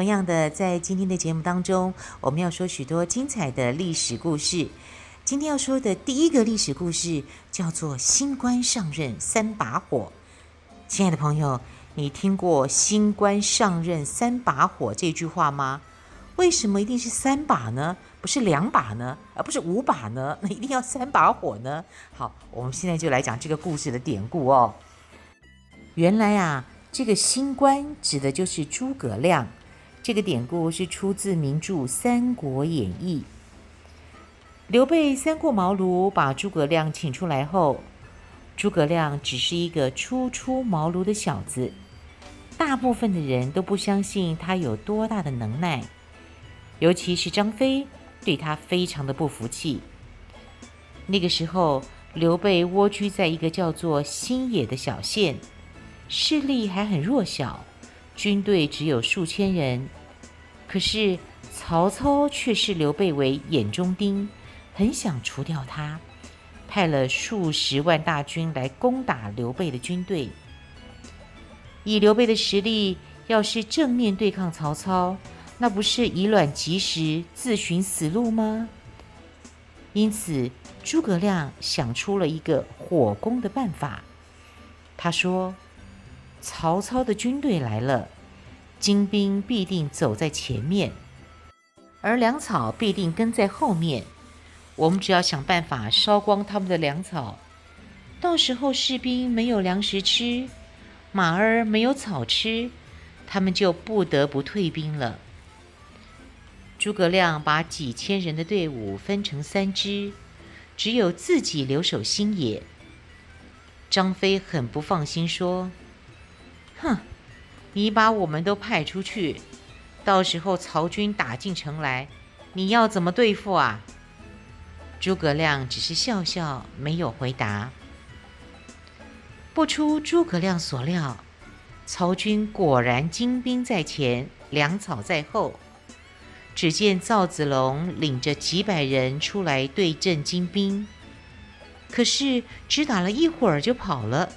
同样的，在今天的节目当中，我们要说许多精彩的历史故事。今天要说的第一个历史故事叫做“新官上任三把火”。亲爱的朋友，你听过“新官上任三把火”这句话吗？为什么一定是三把呢？不是两把呢？而不是五把呢？那一定要三把火呢？好，我们现在就来讲这个故事的典故哦。原来啊，这个新官指的就是诸葛亮。这个典故是出自名著《三国演义》。刘备三顾茅庐，把诸葛亮请出来后，诸葛亮只是一个初出茅庐的小子，大部分的人都不相信他有多大的能耐，尤其是张飞对他非常的不服气。那个时候，刘备蜗居在一个叫做新野的小县，势力还很弱小，军队只有数千人，可是曹操却视刘备为眼中钉。很想除掉他，派了数十万大军来攻打刘备的军队。以刘备的实力，要是正面对抗曹操，那不是以卵击石、自寻死路吗？因此，诸葛亮想出了一个火攻的办法。他说：“曹操的军队来了，精兵必定走在前面，而粮草必定跟在后面。”我们只要想办法烧光他们的粮草，到时候士兵没有粮食吃，马儿没有草吃，他们就不得不退兵了。诸葛亮把几千人的队伍分成三支，只有自己留守新野。张飞很不放心，说：“哼，你把我们都派出去，到时候曹军打进城来，你要怎么对付啊？”诸葛亮只是笑笑，没有回答。不出诸葛亮所料，曹军果然精兵在前，粮草在后。只见赵子龙领着几百人出来对阵精兵，可是只打了一会儿就跑了。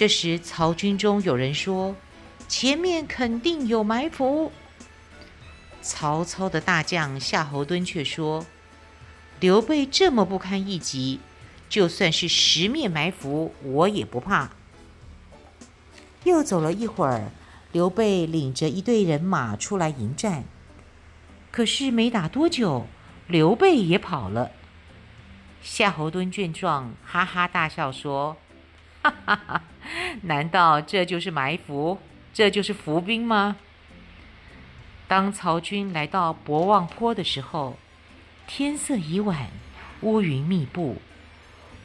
这时，曹军中有人说：“前面肯定有埋伏。”曹操的大将夏侯惇却说。刘备这么不堪一击，就算是十面埋伏，我也不怕。又走了一会儿，刘备领着一队人马出来迎战，可是没打多久，刘备也跑了。夏侯惇见状，哈哈大笑说：“ 哈哈哈，难道这就是埋伏？这就是伏兵吗？”当曹军来到博望坡的时候，天色已晚，乌云密布，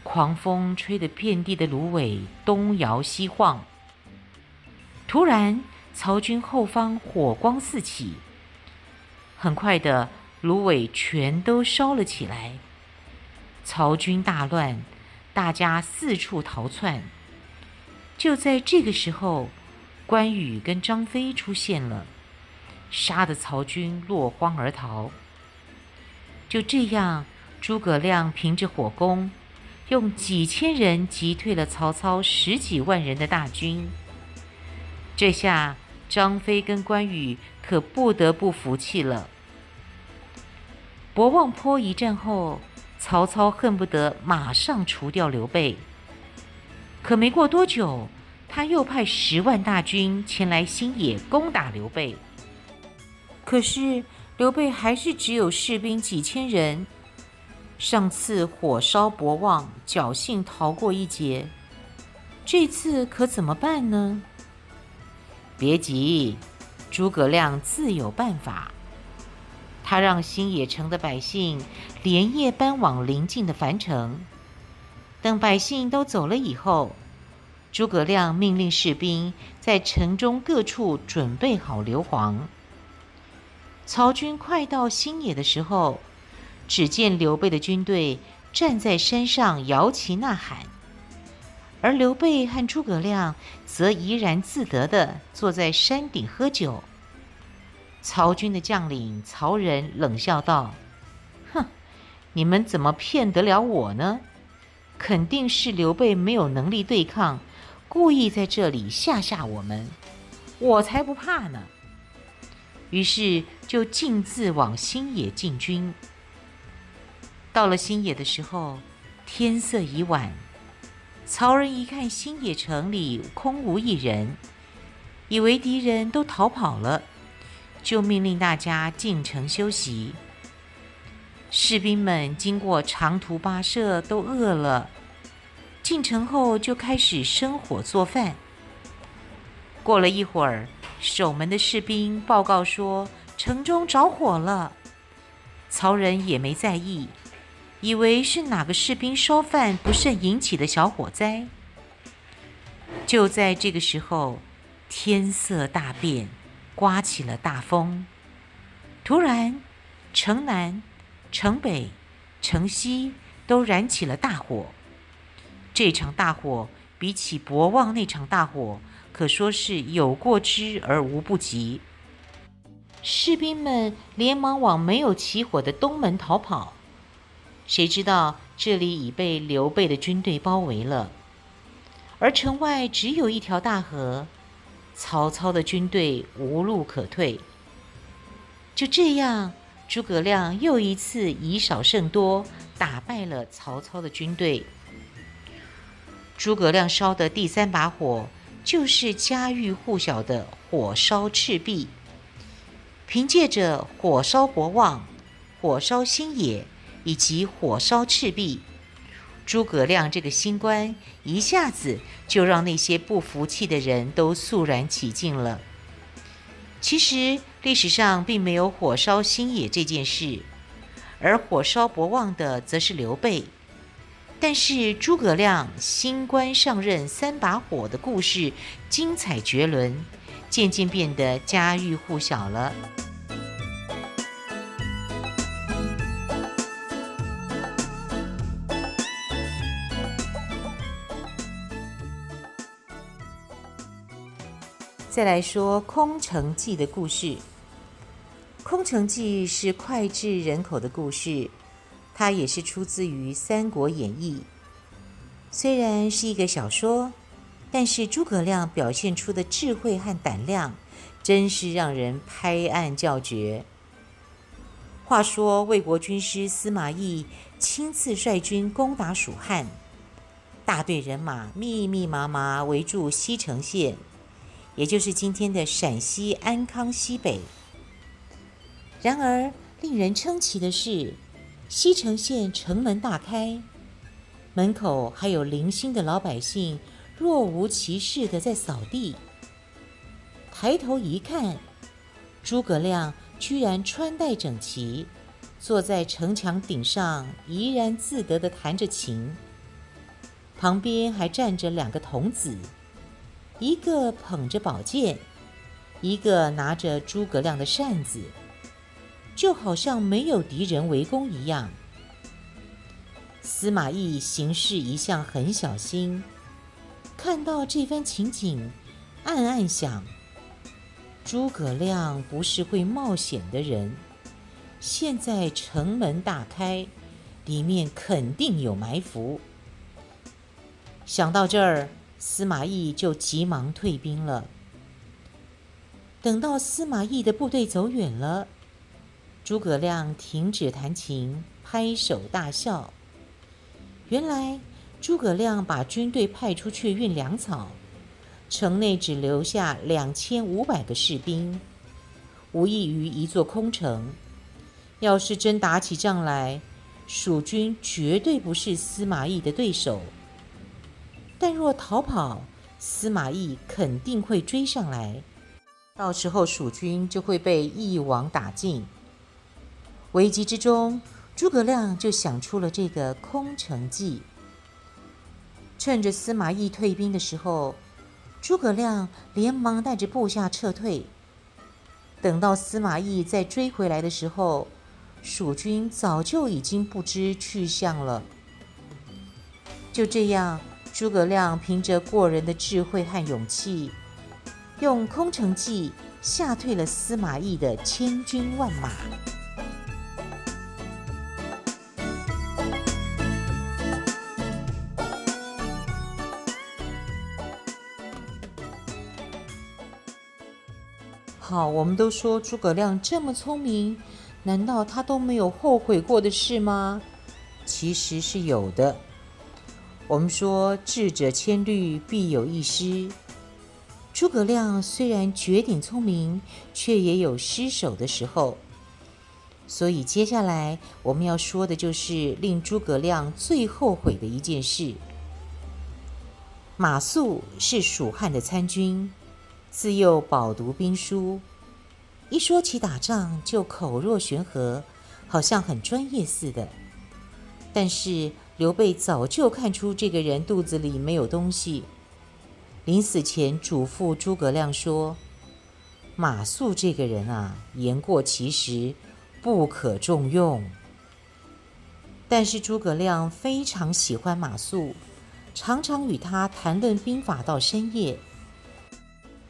狂风吹得遍地的芦苇东摇西晃。突然，曹军后方火光四起，很快的，芦苇全都烧了起来。曹军大乱，大家四处逃窜。就在这个时候，关羽跟张飞出现了，杀得曹军落荒而逃。就这样，诸葛亮凭着火攻，用几千人击退了曹操十几万人的大军。这下张飞跟关羽可不得不服气了。博望坡一战后，曹操恨不得马上除掉刘备。可没过多久，他又派十万大军前来新野攻打刘备。可是，刘备还是只有士兵几千人，上次火烧博望，侥幸逃过一劫，这次可怎么办呢？别急，诸葛亮自有办法。他让新野城的百姓连夜搬往邻近的樊城，等百姓都走了以后，诸葛亮命令士兵在城中各处准备好硫磺。曹军快到新野的时候，只见刘备的军队站在山上摇旗呐喊，而刘备和诸葛亮则怡然自得地坐在山顶喝酒。曹军的将领曹仁冷笑道：“哼，你们怎么骗得了我呢？肯定是刘备没有能力对抗，故意在这里吓吓我们。我才不怕呢！”于是就径自往新野进军。到了新野的时候，天色已晚。曹仁一看新野城里空无一人，以为敌人都逃跑了，就命令大家进城休息。士兵们经过长途跋涉，都饿了，进城后就开始生火做饭。过了一会儿，守门的士兵报告说城中着火了，曹仁也没在意，以为是哪个士兵烧饭不慎引起的小火灾。就在这个时候，天色大变，刮起了大风，突然，城南、城北、城西都燃起了大火。这场大火比起博望那场大火，可说是有过之而无不及。士兵们连忙往没有起火的东门逃跑，谁知道这里已被刘备的军队包围了，而城外只有一条大河，曹操的军队无路可退。就这样，诸葛亮又一次以少胜多，打败了曹操的军队。诸葛亮烧的第三把火，就是家喻户晓的火烧赤壁，凭借着火烧博望、火烧新野以及火烧赤壁，诸葛亮这个新官一下子就让那些不服气的人都肃然起敬了。其实历史上并没有火烧新野这件事，而火烧博望的则是刘备。但是诸葛亮新官上任三把火的故事精彩绝伦，渐渐变得家喻户晓了。再来说空城计的故事。空城计是脍炙人口的故事。它也是出自于《三国演义》，虽然是一个小说，但是诸葛亮表现出的智慧和胆量，真是让人拍案叫绝。话说魏国军师司马懿亲自率军攻打蜀汉，大队人马密密麻麻围住西城县，也就是今天的陕西安康西北。然而，令人称奇的是，西城县城门大开，门口还有零星的老百姓若无其事的在扫地。抬头一看，诸葛亮居然穿戴整齐，坐在城墙顶上，怡然自得地弹着琴。旁边还站着两个童子，一个捧着宝剑，一个拿着诸葛亮的扇子。就好像没有敌人围攻一样。司马懿行事一向很小心，看到这番情景，暗暗想：诸葛亮不是会冒险的人，现在城门大开，里面肯定有埋伏。想到这儿，司马懿就急忙退兵了。等到司马懿的部队走远了。诸葛亮停止弹琴，拍手大笑。原来诸葛亮把军队派出去运粮草，城内只留下两千五百个士兵，无异于一座空城。要是真打起仗来，蜀军绝对不是司马懿的对手。但若逃跑，司马懿肯定会追上来，到时候蜀军就会被一网打尽。危急之中，诸葛亮就想出了这个空城计。趁着司马懿退兵的时候，诸葛亮连忙带着部下撤退。等到司马懿再追回来的时候，蜀军早就已经不知去向了。就这样，诸葛亮凭着过人的智慧和勇气，用空城计吓退了司马懿的千军万马。好，我们都说诸葛亮这么聪明，难道他都没有后悔过的事吗？其实是有的。我们说智者千虑，必有一失。诸葛亮虽然绝顶聪明，却也有失手的时候。所以接下来我们要说的就是令诸葛亮最后悔的一件事。马谡是蜀汉的参军。自幼饱读兵书，一说起打仗就口若悬河，好像很专业似的。但是刘备早就看出这个人肚子里没有东西，临死前嘱咐诸葛亮说：“马谡这个人啊，言过其实，不可重用。”但是诸葛亮非常喜欢马谡，常常与他谈论兵法到深夜。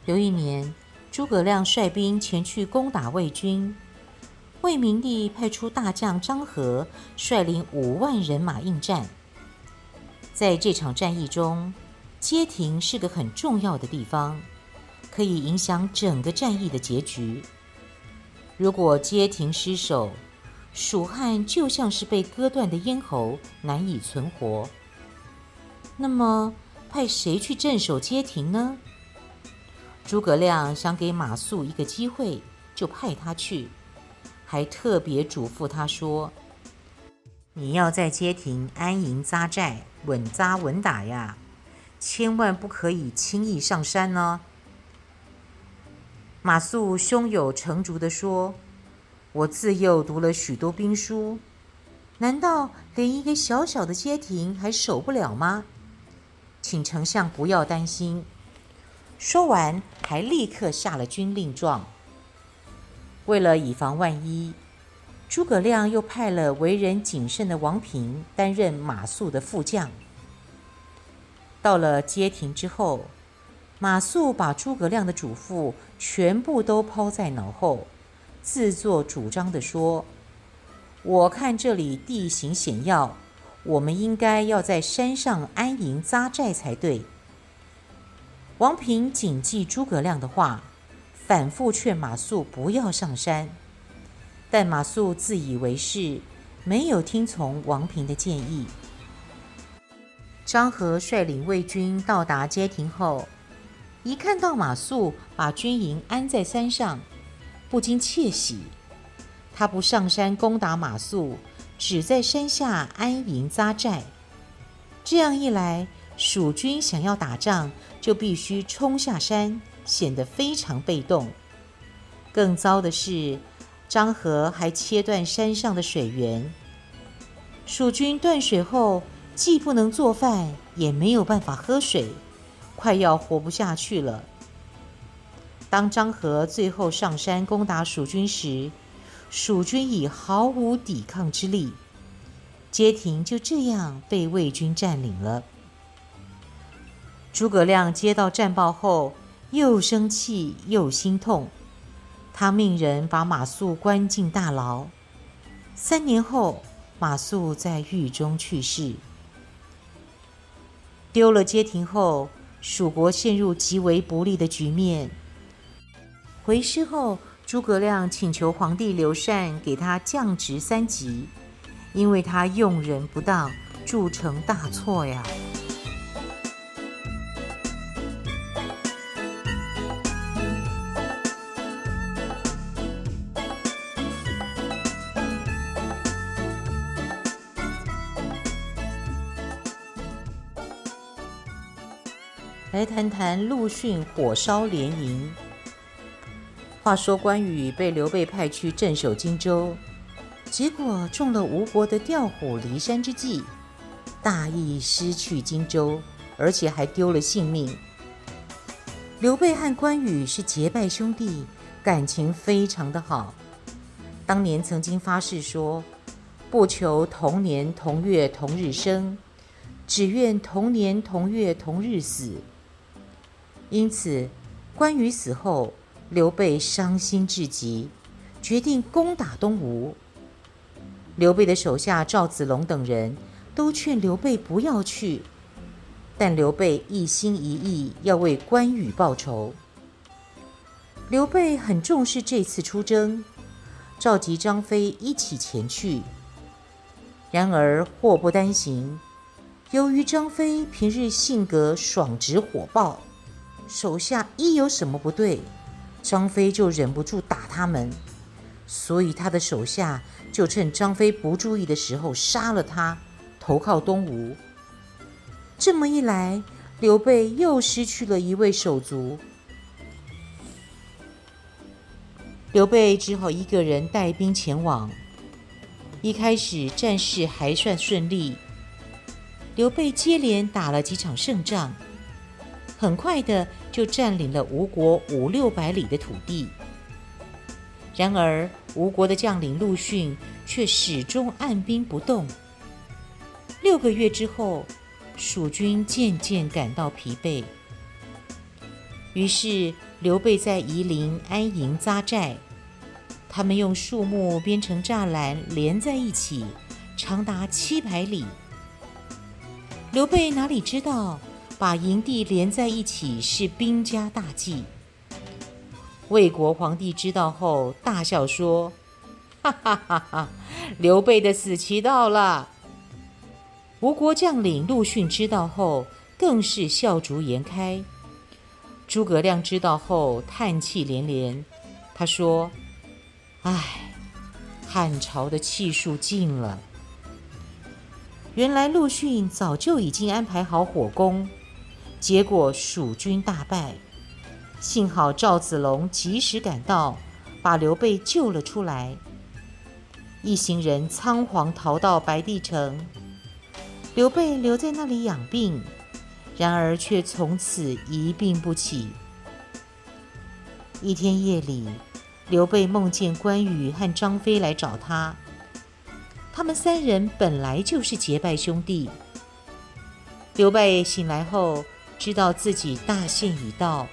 有一年，诸葛亮率兵前去攻打魏军，魏明帝派出大将张合率领五万人马应战。在这场战役中，街亭是个很重要的地方，可以影响整个战役的结局。如果街亭失守，蜀汉就像是被割断的咽喉，难以存活。那么，派谁去镇守街亭呢？诸葛亮想给马谡一个机会，就派他去，还特别嘱咐他说：“你要在街亭安营扎寨，稳扎稳打呀，千万不可以轻易上山呢。”马谡胸有成竹地说：“我自幼读了许多兵书，难道连一个小小的街亭还守不了吗？请丞相不要担心。”说完，还立刻下了军令状。为了以防万一，诸葛亮又派了为人谨慎的王平担任马谡的副将。到了街亭之后，马谡把诸葛亮的嘱咐全部都抛在脑后，自作主张地说：“我看这里地形险要，我们应该要在山上安营扎寨才对。”王平谨记诸葛亮的话，反复劝马谡不要上山，但马谡自以为是，没有听从王平的建议。张合率领魏军到达街亭后，一看到马谡把军营安在山上，不禁窃喜。他不上山攻打马谡，只在山下安营扎寨。这样一来，蜀军想要打仗，就必须冲下山，显得非常被动。更糟的是，张合还切断山上的水源。蜀军断水后，既不能做饭，也没有办法喝水，快要活不下去了。当张合最后上山攻打蜀军时，蜀军已毫无抵抗之力，街亭就这样被魏军占领了。诸葛亮接到战报后，又生气又心痛，他命人把马谡关进大牢。三年后，马谡在狱中去世。丢了街亭后，蜀国陷入极为不利的局面。回师后，诸葛亮请求皇帝刘禅给他降职三级，因为他用人不当，铸成大错呀。来谈谈陆逊火烧连营。话说关羽被刘备派去镇守荆州，结果中了吴国的调虎离山之计，大意失去荆州，而且还丢了性命。刘备和关羽是结拜兄弟，感情非常的好。当年曾经发誓说，不求同年同月同日生，只愿同年同月同日死。因此，关羽死后，刘备伤心至极，决定攻打东吴。刘备的手下赵子龙等人都劝刘备不要去，但刘备一心一意要为关羽报仇。刘备很重视这次出征，召集张飞一起前去。然而祸不单行，由于张飞平日性格爽直火爆，手下一有什么不对，张飞就忍不住打他们，所以他的手下。就趁张飞不注意的时候杀了他，投靠东吴。这么一来，刘备又失去了一位手足。刘备只好一个人带兵前往。一开始战事还算顺利，刘备接连打了几场胜仗，很快的就占领了吴国五六百里的土地。然而，吴国的将领陆逊却始终按兵不动。六个月之后，蜀军渐渐感到疲惫，于是刘备在夷陵安营扎寨。他们用树木编成栅栏，连在一起，长达七百里。刘备哪里知道，把营地连在一起是兵家大忌。魏国皇帝知道后，大笑说：“哈哈哈哈！刘备的死期到了。”吴国将领陆逊知道后，更是笑逐颜开。诸葛亮知道后，叹气连连。他说：“唉，汉朝的气数尽了。”原来陆逊早就已经安排好火攻，结果蜀军大败。幸好赵子龙及时赶到，把刘备救了出来。一行人仓皇逃到白帝城，刘备留在那里养病，然而却从此一病不起。一天夜里，刘备梦见关羽和张飞来找他，他们三人本来就是结拜兄弟。刘备醒来后，知道自己大限已到。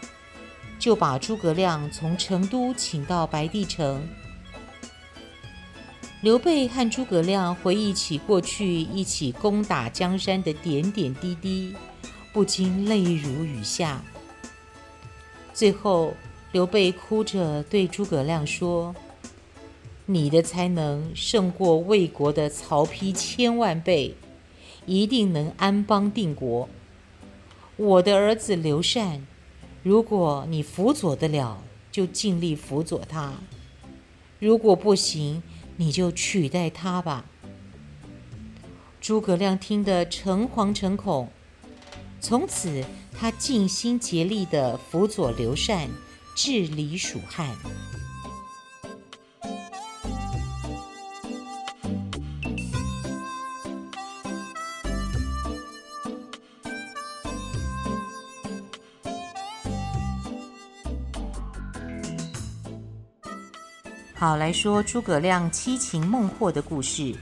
就把诸葛亮从成都请到白帝城。刘备和诸葛亮回忆起过去一起攻打江山的点点滴滴，不禁泪如雨下。最后，刘备哭着对诸葛亮说：“你的才能胜过魏国的曹丕千万倍，一定能安邦定国。我的儿子刘禅。”如果你辅佐得了，就尽力辅佐他；如果不行，你就取代他吧。诸葛亮听得诚惶诚恐，从此他尽心竭力地辅佐刘禅，治理蜀汉。好，来说诸葛亮七擒孟获的故事。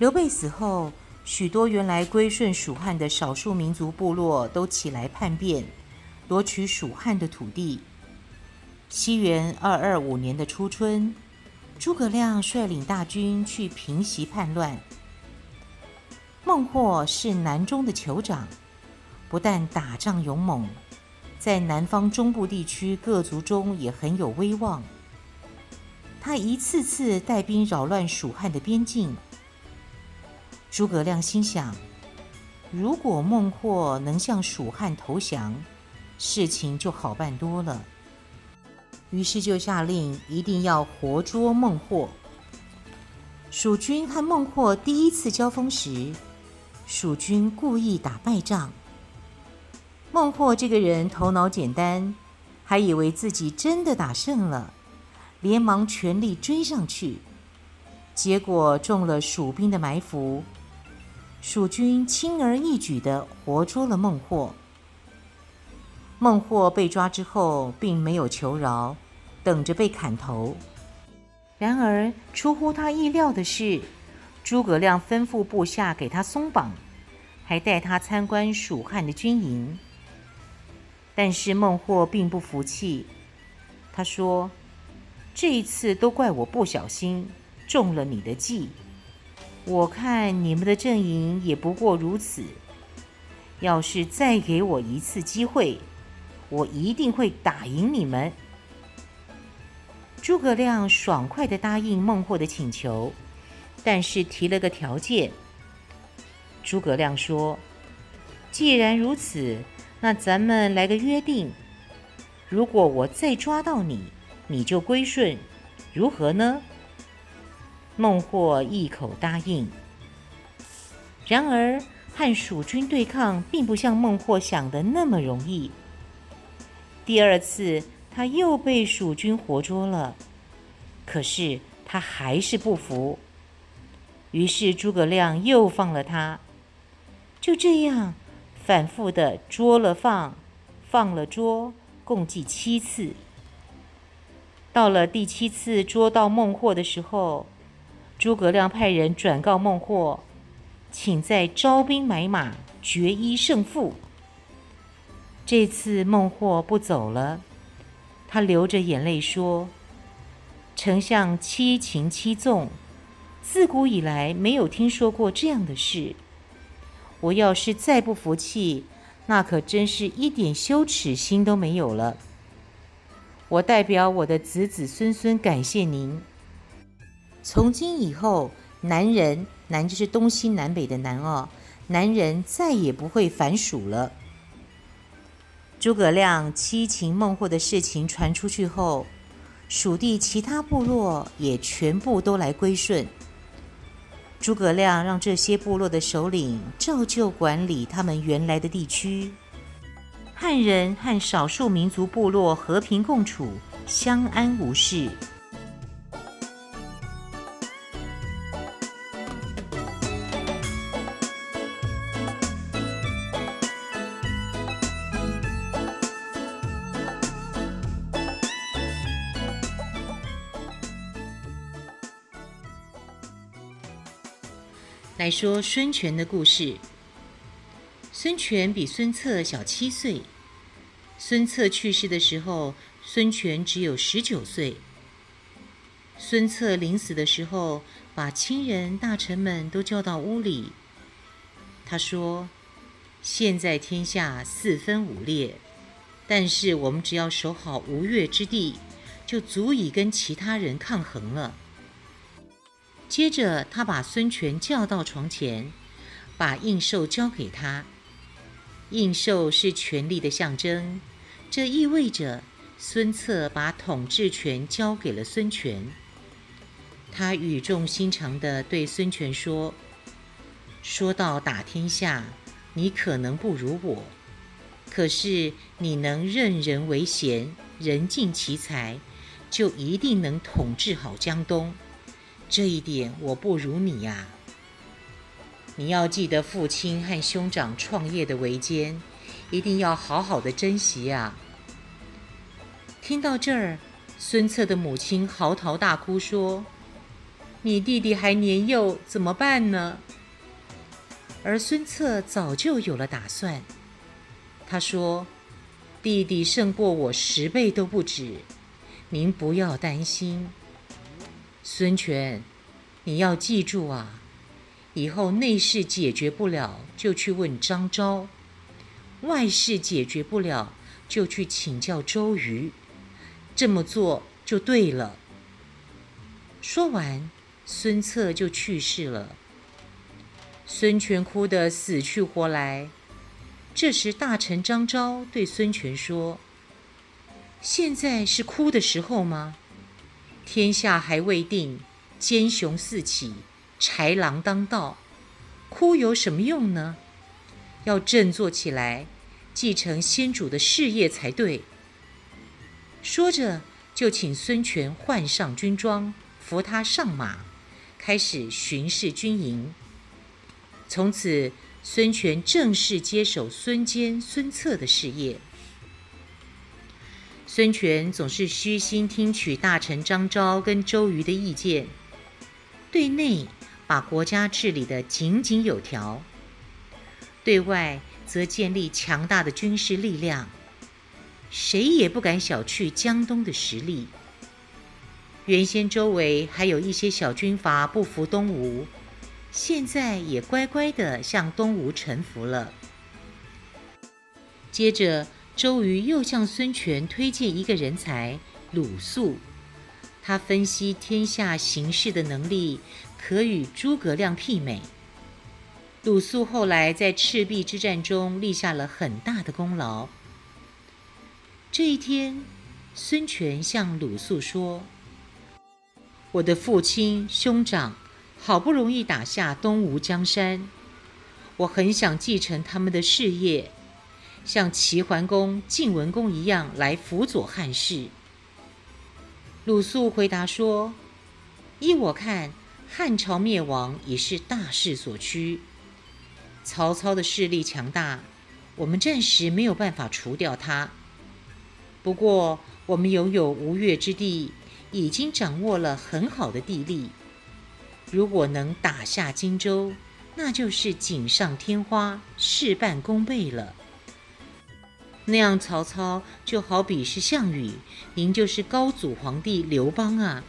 刘备死后，许多原来归顺蜀汉的少数民族部落都起来叛变，夺取蜀汉的土地。西元二二五年的初春，诸葛亮率领大军去平息叛乱。孟获是南中的酋长，不但打仗勇猛，在南方中部地区各族中也很有威望。他一次次带兵扰乱蜀汉的边境。诸葛亮心想，如果孟获能向蜀汉投降，事情就好办多了。于是就下令一定要活捉孟获。蜀军和孟获第一次交锋时，蜀军故意打败仗。孟获这个人头脑简单，还以为自己真的打胜了。连忙全力追上去，结果中了蜀兵的埋伏，蜀军轻而易举地活捉了孟获。孟获被抓之后，并没有求饶，等着被砍头。然而，出乎他意料的是，诸葛亮吩咐部下给他松绑，还带他参观蜀汉的军营。但是孟获并不服气，他说：“这一次都怪我不小心中了你的计。我看你们的阵营也不过如此。要是再给我一次机会，我一定会打赢你们。”诸葛亮爽快的答应孟获的请求，但是提了个条件。诸葛亮说：“既然如此。”那咱们来个约定，如果我再抓到你，你就归顺，如何呢？孟获一口答应。然而和蜀军对抗，并不像孟获想的那么容易。第二次，他又被蜀军活捉了，可是他还是不服。于是诸葛亮又放了他，就这样。反复的捉了放，放了捉，共计七次。到了第七次捉到孟获的时候，诸葛亮派人转告孟获，请再招兵买马，决一胜负。这次孟获不走了，他流着眼泪说：“丞相七擒七纵，自古以来没有听说过这样的事。”我要是再不服气，那可真是一点羞耻心都没有了。我代表我的子子孙孙感谢您。从今以后，南人，南就是东西南北的南哦，南人再也不会反蜀了。诸葛亮七擒孟获的事情传出去后，蜀地其他部落也全部都来归顺。诸葛亮让这些部落的首领照旧管理他们原来的地区，汉人和少数民族部落和平共处，相安无事。来说孙权的故事。孙权比孙策小七岁。孙策去世的时候，孙权只有十九岁。孙策临死的时候，把亲人、大臣们都叫到屋里。他说：“现在天下四分五裂，但是我们只要守好吴越之地，就足以跟其他人抗衡了。”接着，他把孙权叫到床前，把印綬交给他。印綬是权力的象征，这意味着孙策把统治权交给了孙权。他语重心长地对孙权说：“说到打天下，你可能不如我，可是你能任人唯贤，人尽其才，就一定能统治好江东。”这一点我不如你呀！你要记得父亲和兄长创业的维艰，一定要好好的珍惜呀！听到这儿，孙策的母亲嚎啕大哭说：“你弟弟还年幼，怎么办呢？”而孙策早就有了打算，他说：“弟弟胜过我十倍都不止，您不要担心。”孙权，你要记住啊！以后内事解决不了，就去问张昭；外事解决不了，就去请教周瑜。这么做就对了。说完，孙策就去世了。孙权哭得死去活来。这时，大臣张昭对孙权说：“现在是哭的时候吗？”天下还未定，奸雄四起，豺狼当道，哭有什么用呢？要振作起来，继承先主的事业才对。说着，就请孙权换上军装，扶他上马，开始巡视军营。从此，孙权正式接手孙坚、孙策的事业。孙权总是虚心听取大臣张昭跟周瑜的意见，对内把国家治理得井井有条，对外则建立强大的军事力量，谁也不敢小觑江东的实力。原先周围还有一些小军阀不服东吴，现在也乖乖地向东吴臣服了。接着。周瑜又向孙权推荐一个人才鲁肃，他分析天下形势的能力可与诸葛亮媲美。鲁肃后来在赤壁之战中立下了很大的功劳。这一天，孙权向鲁肃说：“我的父亲兄长好不容易打下东吴江山，我很想继承他们的事业。”像齐桓公、晋文公一样来辅佐汉室。鲁肃回答说：“依我看，汉朝灭亡已是大势所趋。曹操的势力强大，我们暂时没有办法除掉他。不过，我们拥有吴越之地，已经掌握了很好的地利。如果能打下荆州，那就是锦上添花，事半功倍了。”那样，曹操就好比是项羽，您就是高祖皇帝刘邦啊！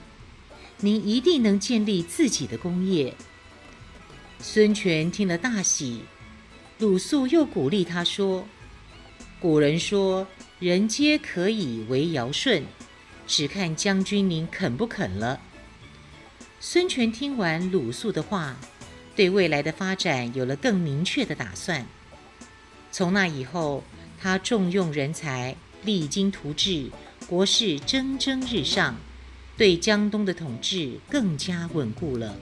您一定能建立自己的功业。孙权听了大喜，鲁肃又鼓励他说：“古人说，人皆可以为尧舜，只看将军您肯不肯了。”孙权听完鲁肃的话，对未来的发展有了更明确的打算。从那以后，他重用人才，励精图治，国势蒸蒸日上，对江东的统治更加稳固了。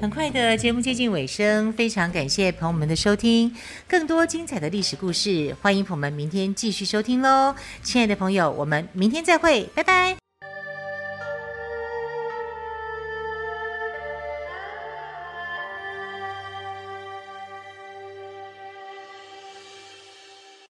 很快的节目接近尾声，非常感谢朋友们的收听。更多精彩的历史故事，欢迎朋友们明天继续收听喽！亲爱的朋友，我们明天再会，拜拜。